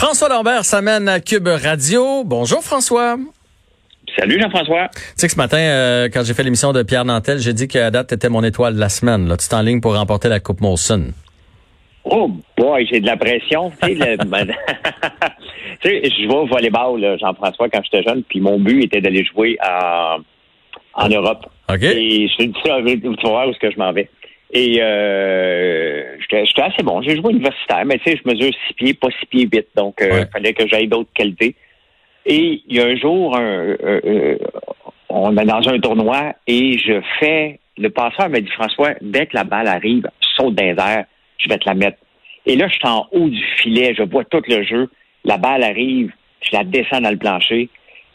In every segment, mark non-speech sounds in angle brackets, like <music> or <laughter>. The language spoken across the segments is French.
François Lambert s'amène à Cube Radio. Bonjour François. Salut Jean-François. Tu sais que ce matin, euh, quand j'ai fait l'émission de Pierre Nantel, j'ai dit qu'à date, t'étais mon étoile de la semaine. Là. Tu es en ligne pour remporter la Coupe Molson. Oh boy, j'ai de la pression. tu sais, <laughs> <laughs> je vais au volleyball, Jean-François, quand j'étais jeune, puis mon but était d'aller jouer en, en Europe. OK? Et je te dis ça, tu vas voir où est-ce que je m'en vais. Et euh, j'étais assez bon. J'ai joué universitaire, mais tu sais, je mesure six pieds, pas six pieds vite. Donc, il Ouais. fallait que j'aille d'autres qualités. Et il y a un jour, un, euh, euh, on est dans un tournoi et je fais. Le passeur m'a dit François, dès que la balle arrive, saute dans les airs, je vais te la mettre. Et là, je suis en haut du filet, je vois tout le jeu. La balle arrive, je la descends dans le plancher.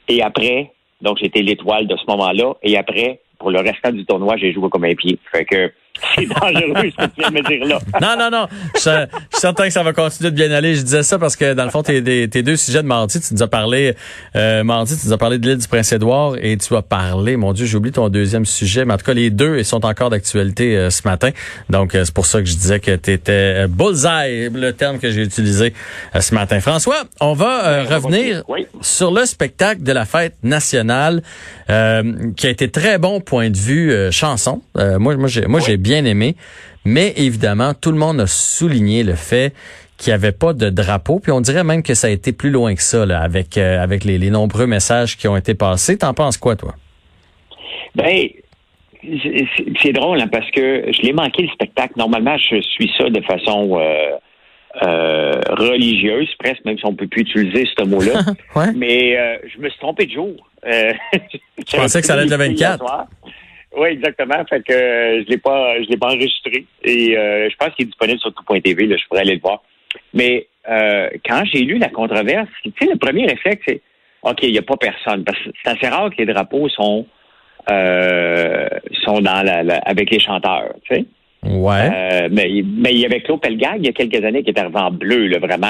Et après, donc j'étais l'étoile de ce moment-là. Et après, pour le restant du tournoi, j'ai joué comme un pied. Fait que c'est dangereux ce que tu viens de me dire là. Non, non, non. Je, je suis certain que ça va continuer de bien aller. Je disais ça parce que, dans le fond, tes, tes- tes deux sujets de mardi, tu nous as parlé, euh, mardi, tu nous as parlé de l'île du Prince-Édouard et tu as parlé, mon Dieu, j'oublie ton deuxième sujet, mais en tout cas, les deux, ils sont encore d'actualité euh, ce matin. Donc, euh, c'est pour ça que je disais que tu étais bullseye, le terme que j'ai utilisé euh, ce matin. François, on va euh, revenir. Oui. sur le spectacle de la fête nationale euh, qui a été très bon point de vue euh, chanson. Euh, moi, moi, j'ai, moi, j'ai bien aimé. Mais évidemment, tout le monde a souligné le fait qu'il n'y avait pas de drapeau. Puis on dirait même que ça a été plus loin que ça, là, avec, euh, avec les, les nombreux messages qui ont été passés. T'en penses quoi, toi? Ben, c'est drôle hein, parce que je l'ai manqué le spectacle. Normalement, je suis ça de façon euh, euh, religieuse, presque, même si on peut plus utiliser ce mot-là. <laughs> Ouais. Mais je me suis trompé de jour. <laughs> Je pensais que ça allait être le 24. Oui, exactement. Fait que euh, je l'ai pas, je l'ai pas enregistré. Et euh, je pense qu'il est disponible sur tout.tv. Là, je pourrais aller le voir. Mais euh, quand j'ai lu la controverse, tu sais, le premier réflexe, c'est OK, il n'y a pas personne. Parce que c'est assez rare que les drapeaux sont euh, sont dans la, la- avec les chanteurs. Tu sais. Ouais. Mais, mais il y avait Claude Pelgag il y a quelques années qui était arrivé en bleu, là, vraiment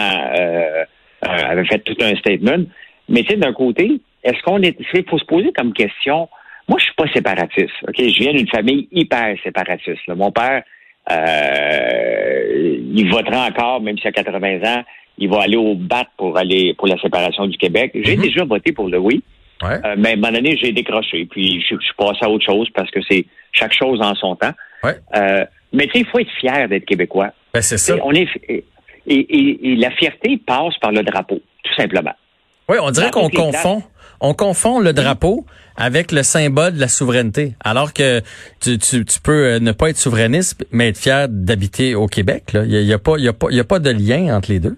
avait fait tout un statement. Mais tu sais, d'un côté, est-ce qu'on est. Il faut se poser comme question. Moi, je suis pas séparatiste. OK? Je viens d'une famille hyper séparatiste. là. Mon père, euh, il votera encore, même s'il a 80 ans, il va aller au bat pour aller pour la séparation du Québec. J'ai Mhm. déjà voté pour le oui. ouais. Euh, mais à un moment donné, j'ai décroché. Puis je, suis passé à autre chose parce que c'est chaque chose en son temps. Ouais. Euh, mais tu sais, il faut être fier d'être québécois. Ben, c'est ça. On est et, et- et la fierté passe par le drapeau, tout simplement. Oui, on dirait qu'on confond. On confond le drapeau avec le symbole de la souveraineté. Alors que tu, tu, tu peux euh, ne pas être souverainiste, mais être fier d'habiter au Québec. là. Il n'y a, il y a, pas- il y a, pas- il y a pas de lien entre les deux.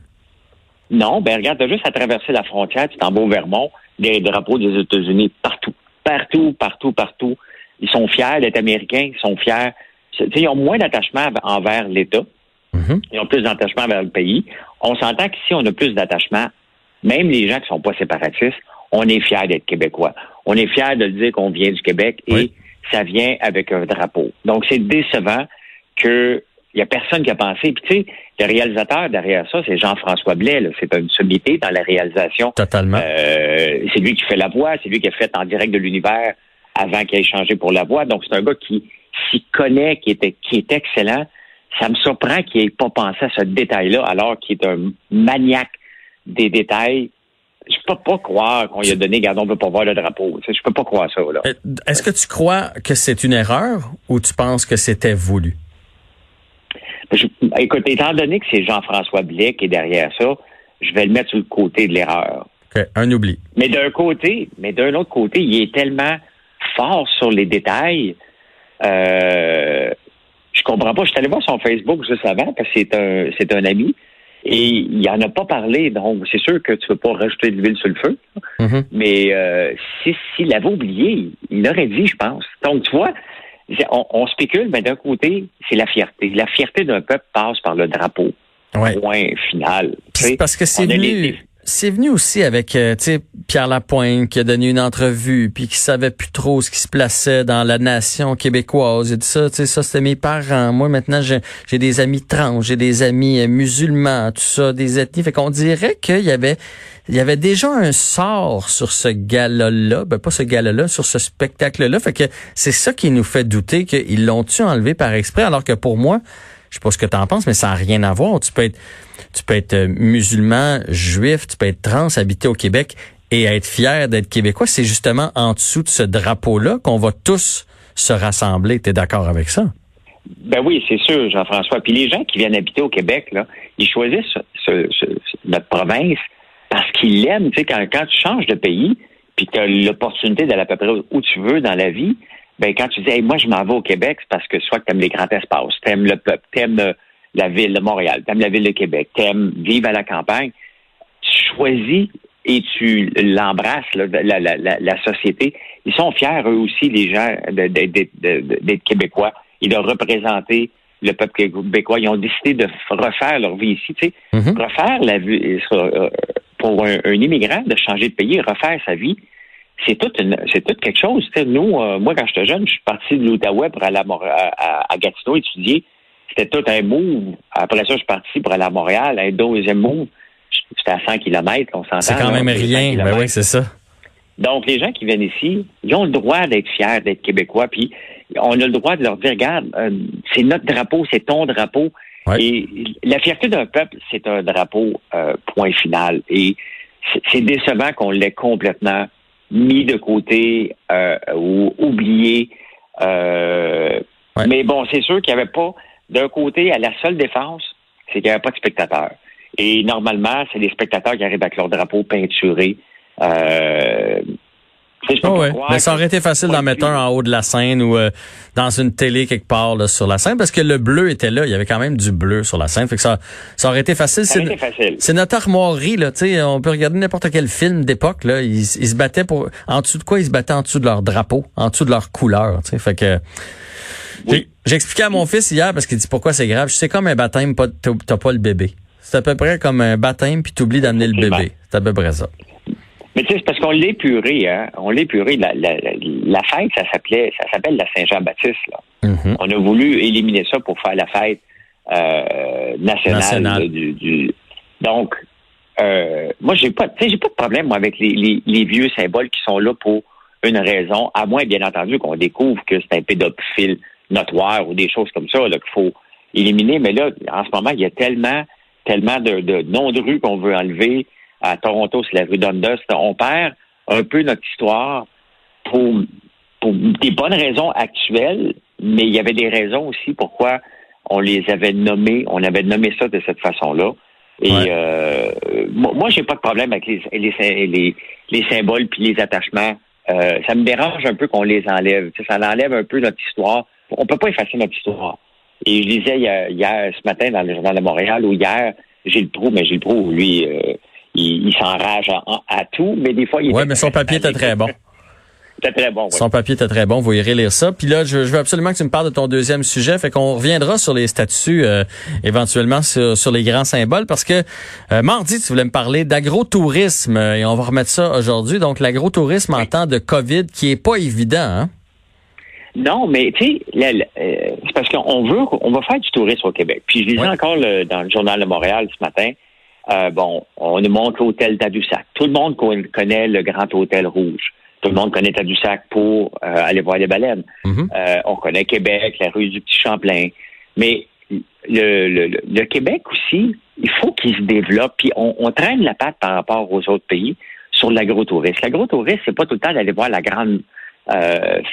Non, ben regarde, t'as juste à traverser la frontière, tu t'en vas au Vermont, des drapeaux des États-Unis partout, partout, partout, partout. Ils sont fiers d'être américains, ils sont fiers. Ils ont moins d'attachement envers l'État. Mhm. Ils ont plus d'attachement vers le pays. On s'entend qu'ici, on a plus d'attachement. Même les gens qui sont pas séparatistes, on est fiers d'être québécois. On est fiers de dire qu'on vient du Québec et Oui. ça vient avec un drapeau. Donc, c'est décevant que il y a personne qui a pensé. Puis, tu sais, le réalisateur derrière ça, c'est Jean-François Blais. C'est une sommité dans la réalisation. Totalement. Euh, c'est lui qui fait la voix, c'est lui qui a fait en direct de l'univers avant qu'il ait changé pour la voix. Donc, c'est un gars qui s'y connaît, qui, était, qui est excellent. Ça me surprend qu'il n'ait pas pensé à ce détail-là, alors qu'il est un maniaque des détails. Je peux pas croire qu'on lui a donné, regarde, on veut pas voir le drapeau. Je peux pas croire ça, là. Euh, Est-ce que tu crois que c'est une erreur ou tu penses que c'était voulu? Je- écoute, étant donné que c'est Jean-François Blais qui est derrière ça, je vais le mettre sur le côté de l'erreur. Un oubli. Mais d'un côté, mais d'un autre côté, il est tellement fort sur les détails. Euh, je comprends pas. Je suis allé voir son Facebook juste avant parce que c'est un c'est un ami et il en a pas parlé. Donc c'est sûr que tu veux pas rajouter de l'huile sur le feu. Mhm. Mais euh, si s'il avait oublié, il l'aurait dit, je pense. Donc tu vois, on, on spécule, mais d'un côté, c'est la fierté. La fierté d'un peuple passe par le drapeau. Ouais. Point final. Parce que c'est venu, les- c'est venu aussi avec euh, Pierre Lapointe qui a donné une entrevue puis qui savait plus trop ce qui se plaçait dans la nation québécoise. Il dit ça, tu ça c'était mes parents. Moi maintenant j'ai j'ai des amis trans, j'ai des amis euh, musulmans, tout ça, des ethnies. Fait qu'on dirait qu'il y avait il y avait déjà un sort sur ce gala-là, ben pas ce gala-là, sur ce spectacle-là. Fait que c'est ça qui nous fait douter qu'ils l'ont-tu enlevé par exprès, alors que pour moi, je sais pas ce que tu en penses, mais ça n'a rien à voir. Tu peux être, tu peux euh, musulman, juif, tu peux être trans, habiter au Québec et être fier d'être québécois. C'est justement en dessous de ce drapeau-là qu'on va tous se rassembler. Tu es d'accord avec ça? Ben oui, c'est sûr, Jean-François. Puis les gens qui viennent habiter au Québec, là, ils choisissent notre province parce qu'ils l'aiment. Tu sais, quand, quand tu changes de pays, puis tu as l'opportunité d'aller à peu près où tu veux dans la vie, ben quand tu dis hey, moi je m'en vais au Québec, c'est parce que soit que tu aimes les grands espaces, tu aimes le peuple, tu aimes euh, la ville de Montréal, tu aimes la ville de Québec, tu aimes vivre à la campagne, tu choisis et tu l'embrasses, la, la, la, la, société. Ils sont fiers, eux aussi, les gens, d'être québécois et de représenter le peuple québécois. Ils ont décidé de refaire leur vie ici. Tu sais, mm-hmm. Refaire la vie euh, pour un, un, immigrant, de changer de pays, refaire sa vie, c'est tout c'est tout quelque chose. nous, euh, moi, quand j'étais jeune, je suis parti de l'Outaouais pour aller à, à, Gatineau étudier. C'était tout un move. Après ça, je suis parti pour aller à Montréal, un deuxième move. C'était à 100 km, on s'entend. C'est quand même rien. Ben oui, c'est ça. Donc, les gens qui viennent ici, ils ont le droit d'être fiers d'être québécois, puis on a le droit de leur dire, regarde, euh, c'est notre drapeau, c'est ton drapeau. Et la fierté d'un peuple, c'est un drapeau, euh, point final. Et c'est décevant qu'on l'ait complètement mis de côté euh, ou oublié. Euh, mais bon, c'est sûr qu'il n'y avait pas, d'un côté, à la seule défense, c'est qu'il n'y avait pas de spectateurs. Et normalement, c'est les spectateurs qui arrivent avec leur drapeau peinturé. Euh, Oh Mais ça aurait été facile d'en mettre un en haut de la scène ou euh, dans une télé quelque part là, sur la scène parce que le bleu était là. Il y avait quand même du bleu sur la scène. Fait que ça, ça aurait été facile. C'est notre armoirie. Là, on peut regarder n'importe quel film d'époque. Là, ils, se battaient pour. En dessous de quoi? Ils se battaient en dessous de leur drapeau, en dessous de leur couleur. Fait que. J'ai expliqué à mon fils hier parce qu'il dit pourquoi c'est grave? C'est comme un baptême, t'as pas le bébé. C'est à peu près comme un baptême puis t'oublies d'amener le bébé. C'est à peu près ça. Mais tu sais, c'est parce qu'on l'a épuré, hein. On l'a épuré. La, la, la, fête, ça s'appelait, ça s'appelle la Saint-Jean-Baptiste, là. Mm-hmm. On a voulu éliminer ça pour faire la fête euh, nationale, Du, du, Donc, euh, moi, j'ai pas, j'ai pas de problème avec les, les, les, vieux symboles qui sont là pour une raison, à moins, bien entendu, qu'on découvre que c'est un pédophile notoire ou des choses comme ça, là, qu'il faut éliminer. Mais là, en ce moment, il y a tellement, tellement de, de noms de rues qu'on veut enlever à Toronto, c'est la rue Dundas. On perd un peu notre histoire pour, pour des bonnes raisons actuelles, mais il y avait des raisons aussi pourquoi on les avait nommés, on avait nommé ça de cette façon-là. Et euh, moi, j'ai pas de problème avec les, les, les, symboles puis les attachements. Euh, ça me dérange un peu qu'on les enlève. ça enlève un peu notre histoire. On peut pas effacer notre histoire. Et je lisais hier, ce matin dans le journal de Montréal ou hier, j'ai le trou, mais j'ai le trou, lui, euh, il, s'enrage à, tout, mais des fois, il Oui, mais son papier était très bon. <laughs> C'était très bon. Son papier était très bon. Vous irez lire ça. Puis là, je, veux absolument que tu me parles de ton deuxième sujet. Fait qu'on reviendra sur les statuts, euh, éventuellement sur, les grands symboles, parce que euh, mardi, tu voulais me parler d'agrotourisme et on va remettre ça aujourd'hui. Donc, l'agrotourisme en temps de COVID, qui est pas évident. Hein? Non, mais tu sais, euh, c'est parce qu'on veut, on va faire du tourisme au Québec. Puis je lisais encore dans le journal de Montréal ce matin. Euh, bon, on nous montre l'hôtel Tadoussac. Tout le monde connaît le Grand Hôtel Rouge. Tout le monde connaît Tadoussac pour euh, aller voir les baleines. Mhm. Euh, on connaît Québec, la rue du Petit Champlain. Mais le, le, Québec aussi, il faut qu'il se développe. Puis on, traîne la patte par rapport aux autres pays sur l'agrotourisme. L'agrotourisme, c'est pas tout le temps d'aller voir la grande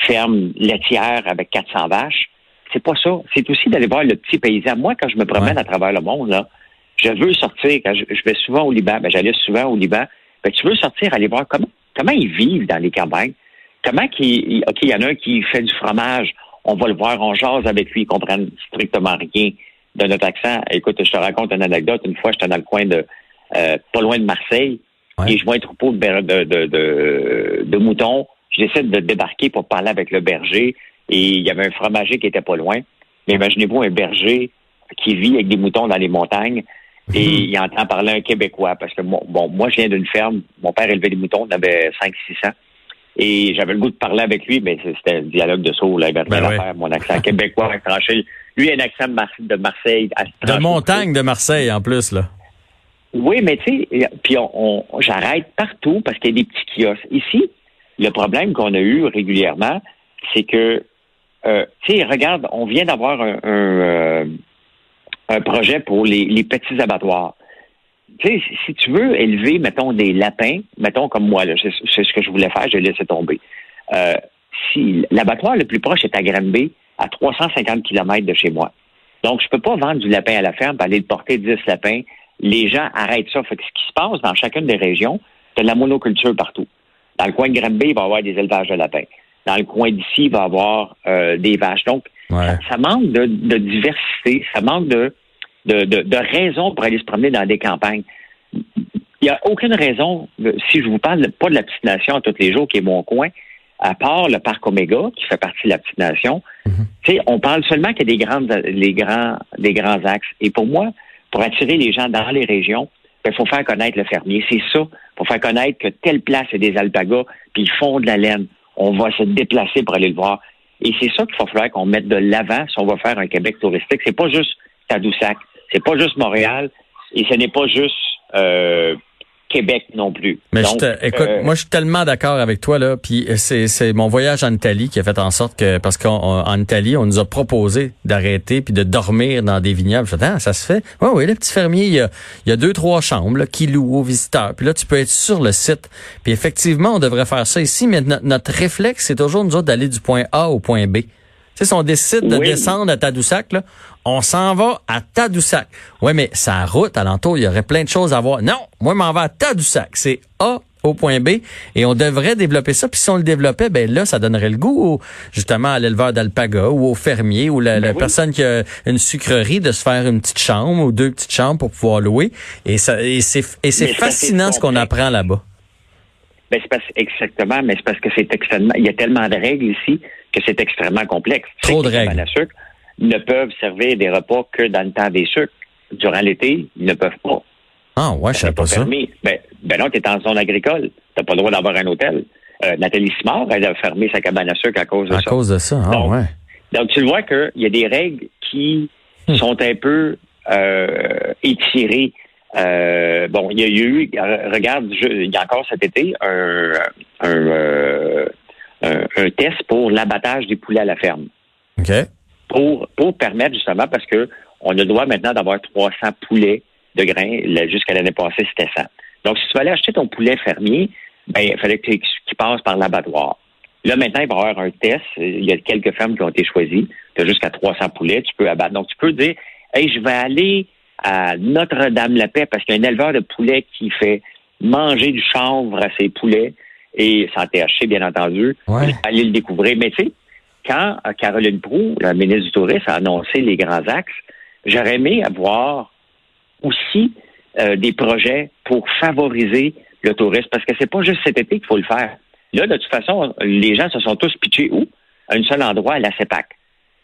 ferme laitière avec 400 vaches. C'est pas ça. C'est aussi d'aller voir le petit paysan. Moi, quand je me promène à travers le monde, là, je veux sortir, quand je, vais souvent au Liban, ben, j'allais souvent au Liban, ben, tu veux sortir, aller voir comment, comment ils vivent dans les campagnes, comment qu'il, OK, il y en a un qui fait du fromage, on va le voir, on jase avec lui, ils comprennent strictement rien de notre accent. Écoute, je te raconte une anecdote. Une fois, j'étais dans le coin de, euh, pas loin de Marseille, et je vois un troupeau de, de, de, de, moutons. Je décide de débarquer pour parler avec le berger, et il y avait un fromager qui était pas loin. Mais imaginez-vous un berger qui vit avec des moutons dans les montagnes Et il entend parler un Québécois parce que bon, bon moi je viens d'une ferme, mon père élevait des moutons, on avait 5 600 et j'avais le goût de parler avec lui, mais c'était un dialogue de sourd, là, il Ben ouais. faire, mon accent <laughs> québécois tranché. Lui, un accent de, Mar- de Marseille. à- De montagne de Marseille, en plus, là. Oui, mais tu sais, puis on, on- j'arrête partout parce qu'il y a des petits kiosques. Ici, le problème qu'on a eu régulièrement, c'est que, euh, tu sais, regarde, on vient d'avoir un, un, euh, un projet pour les, petits abattoirs. Tu sais, si- tu veux élever, mettons, des lapins, mettons comme moi, là, c'est ce que je voulais faire, j'ai laissé tomber. Euh, si l'abattoir le plus proche est à Granby, à 350 km de chez moi. Donc, je peux pas vendre du lapin à la ferme, aller le porter 10 lapins. Les gens arrêtent ça. Fait que ce qui se passe dans chacune des régions, c'est de la monoculture partout. Dans le coin de Granby, il va y avoir des élevages de lapins. Dans le coin d'ici, il va y avoir euh, des vaches. Donc, Ouais. ça, ça manque de, de diversité, ça manque de, de, de, de raisons pour aller se promener dans des campagnes. Il n'y a aucune raison, de- si je vous parle pas de la petite nation tous les jours, qui est mon coin, à part le parc Oméga, qui fait partie de la petite nation, sais, on parle seulement qu'il y a des grandes, les grands, des grands axes. Et pour moi, pour attirer les gens dans les régions, il faut faire connaître le fermier. C'est ça. Il faut faire connaître que telle place est des alpagas, puis ils font de la laine. On va se déplacer pour aller le voir. Et c'est ça qu'il va falloir qu'on mette de l'avant si on va faire un Québec touristique. C'est pas juste Tadoussac, c'est pas juste Montréal, et ce n'est pas juste euh, Québec non plus. Mais Donc, je te- écoute, euh, moi je suis tellement d'accord avec toi là. Puis c'est c'est mon voyage en Italie qui a fait en sorte que parce qu'en en Italie on nous a proposé d'arrêter puis de dormir dans des vignobles. Je fais, ah, ça se fait? Oui oui, le petit fermier il y a, il y a deux trois chambres là, qui louent aux visiteurs. Puis là tu peux être sur le site. Puis effectivement on devrait faire ça ici. Mais no- notre réflexe c'est toujours nous autres d'aller du point A au point B. Tu sais, si on décide de Oui. descendre à Tadoussac, là, on s'en va à Tadoussac. Oui, mais sa route alentour, il y aurait plein de choses à voir. Non, moi, je m'en vais à Tadoussac. C'est A au point B et on devrait développer ça. Puis si on le développait, ben là, ça donnerait le goût au- justement à l'éleveur d'alpaga ou au fermier ou la, la oui. personne qui a une sucrerie de se faire une petite chambre ou deux petites chambres pour pouvoir louer. Et, ça, et c'est fascinant ce qu'on apprend là-bas. Ben, c'est parce, exactement, mais c'est parce que c'est extrêmement. Il y a tellement de règles ici que c'est extrêmement complexe. Trop de règles. cabanes à sucre ne peuvent servir des repas que dans le temps des sucres. Durant l'été, ils ne peuvent pas. Ah ouais, je savais n'est pas ça. permis. Ben, ben non, tu es en zone agricole. Tu pas le droit d'avoir un hôtel. Euh, Nathalie Simard, elle a fermé sa cabane à sucre à cause de À ça. cause de ça. Ah Donc, ouais. Donc, tu le vois qu'il y a des règles qui Hmm. sont un peu euh, étirées. Euh, bon, il y a eu, regarde, je- il y a encore cet été un, un, euh, un- un test pour l'abattage des poulets à la ferme. OK. Pour, pour permettre justement, parce que on a le droit maintenant d'avoir 300 poulets de grains. Là, Jusqu'à l'année passée, c'était 100. Donc, si tu veux aller acheter ton poulet fermier, ben, il fallait qu'il passe par l'abattoir. Là, maintenant, il va y avoir un test. Il y a quelques fermes qui ont été choisies. Tu as jusqu'à 300 poulets, tu peux abattre. Donc, tu peux dire, hey, je vais aller à Notre-Dame-la-Paix parce qu'il y a un éleveur de poulets qui fait manger du chanvre à ses poulets et sans THC, bien entendu. Ouais. Le découvrir. Mais tu sais, quand euh, Caroline Proux, la ministre du Tourisme, a annoncé les grands axes, j'aurais aimé avoir aussi euh, des projets pour favoriser le tourisme parce que c'est pas juste cet été qu'il faut le faire. Là, de toute façon, les gens se sont tous pitchés où? À un seul endroit, à la CEPAC.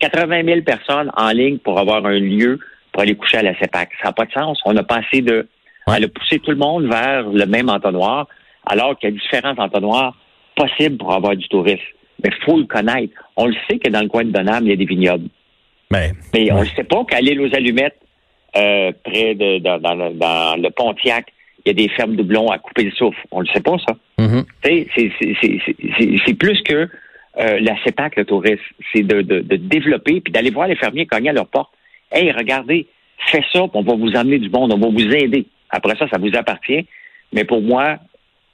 80 000 personnes en ligne pour avoir un lieu pour aller coucher à la CEPAC. Ça n'a pas de sens. On a passé de... Ouais. Elle a poussé tout le monde vers le même entonnoir, alors qu'il y a différents entonnoirs possibles pour avoir du tourisme. Mais il faut le connaître. On le sait que dans le coin de Donham, il y a des vignobles. Ben, Mais on Ouais. ne sait pas qu'à l'île aux Allumettes, euh, près de dans, dans le, dans le Pontiac, il y a des fermes doublons à couper le souffle. On ne le sait pas, ça. Tu sais, c'est- c'est- c'est- c'est- c'est c'est plus que euh, la CEPAC, le tourisme. C'est de, de, de développer puis d'aller voir les fermiers cogner à leur porte. Hey, regardez, fais ça, on va vous emmener du monde, on va vous aider. Après ça, ça vous appartient. Mais pour moi,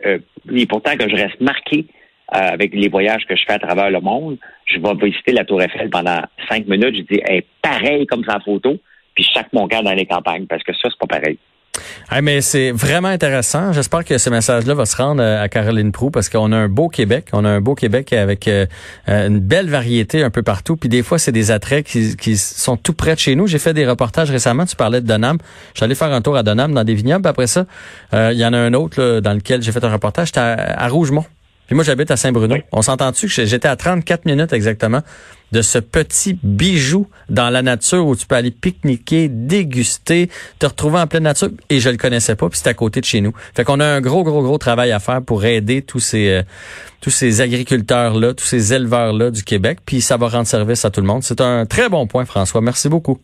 euh, et pourtant que je reste marqué euh, avec les voyages que je fais à travers le monde, je vais visiter la Tour Eiffel pendant cinq minutes. Je dis, hey, pareil comme sa photo, puis sac mon dans les campagnes, parce que ça, c'est pas pareil. Hey, mais c'est vraiment intéressant. J'espère que ce message-là va se rendre euh, à Caroline Prou parce qu'on a un beau Québec. On a un beau Québec avec euh, euh, une belle variété un peu partout. Puis des fois, c'est des attraits qui, qui sont tout près de chez nous. J'ai fait des reportages récemment. Tu parlais de Donham. Je suis allé faire un tour à Donham dans des vignobles. Après ça, euh, il y en a un autre là, dans lequel j'ai fait un reportage. J'étais à, à Rougemont. Puis moi, j'habite à Saint-Bruno. Oui. On s'entend-tu que j'étais à 34 minutes exactement de ce petit bijou dans la nature où tu peux aller pique-niquer, déguster, te retrouver en pleine nature. Et je le connaissais pas, puis c'est à côté de chez nous. Fait qu'on a un gros, gros, gros travail à faire pour aider tous ces euh, tous ces agriculteurs-là, tous ces éleveurs-là du Québec, puis ça va rendre service à tout le monde. C'est un très bon point, François. Merci beaucoup.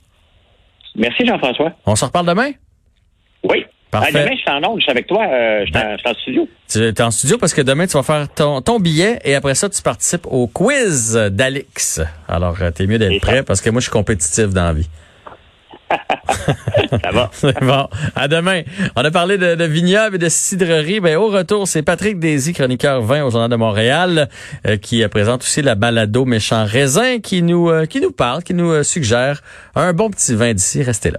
Merci, Jean-François. On se reparle demain? Parfait. Ah, demain, je suis en onde, je suis avec toi, euh, je suis en- en studio. Tu es en studio parce que demain, tu vas faire ton, ton billet et après ça, tu participes au quiz d'Alix. Alors, euh, t'es mieux d'être prêt parce que moi, je suis compétitif dans la vie. <laughs> Ça va. <laughs> C'est bon. À demain. On a parlé de, de vignobles et de cidrerie. Ben, au retour, c'est Patrick Désy, chroniqueur vin au Journal de Montréal, euh, qui euh, présente aussi la balado Méchant Raisin, qui nous, euh, qui nous parle, qui nous euh, suggère un bon petit vin d'ici. Restez là.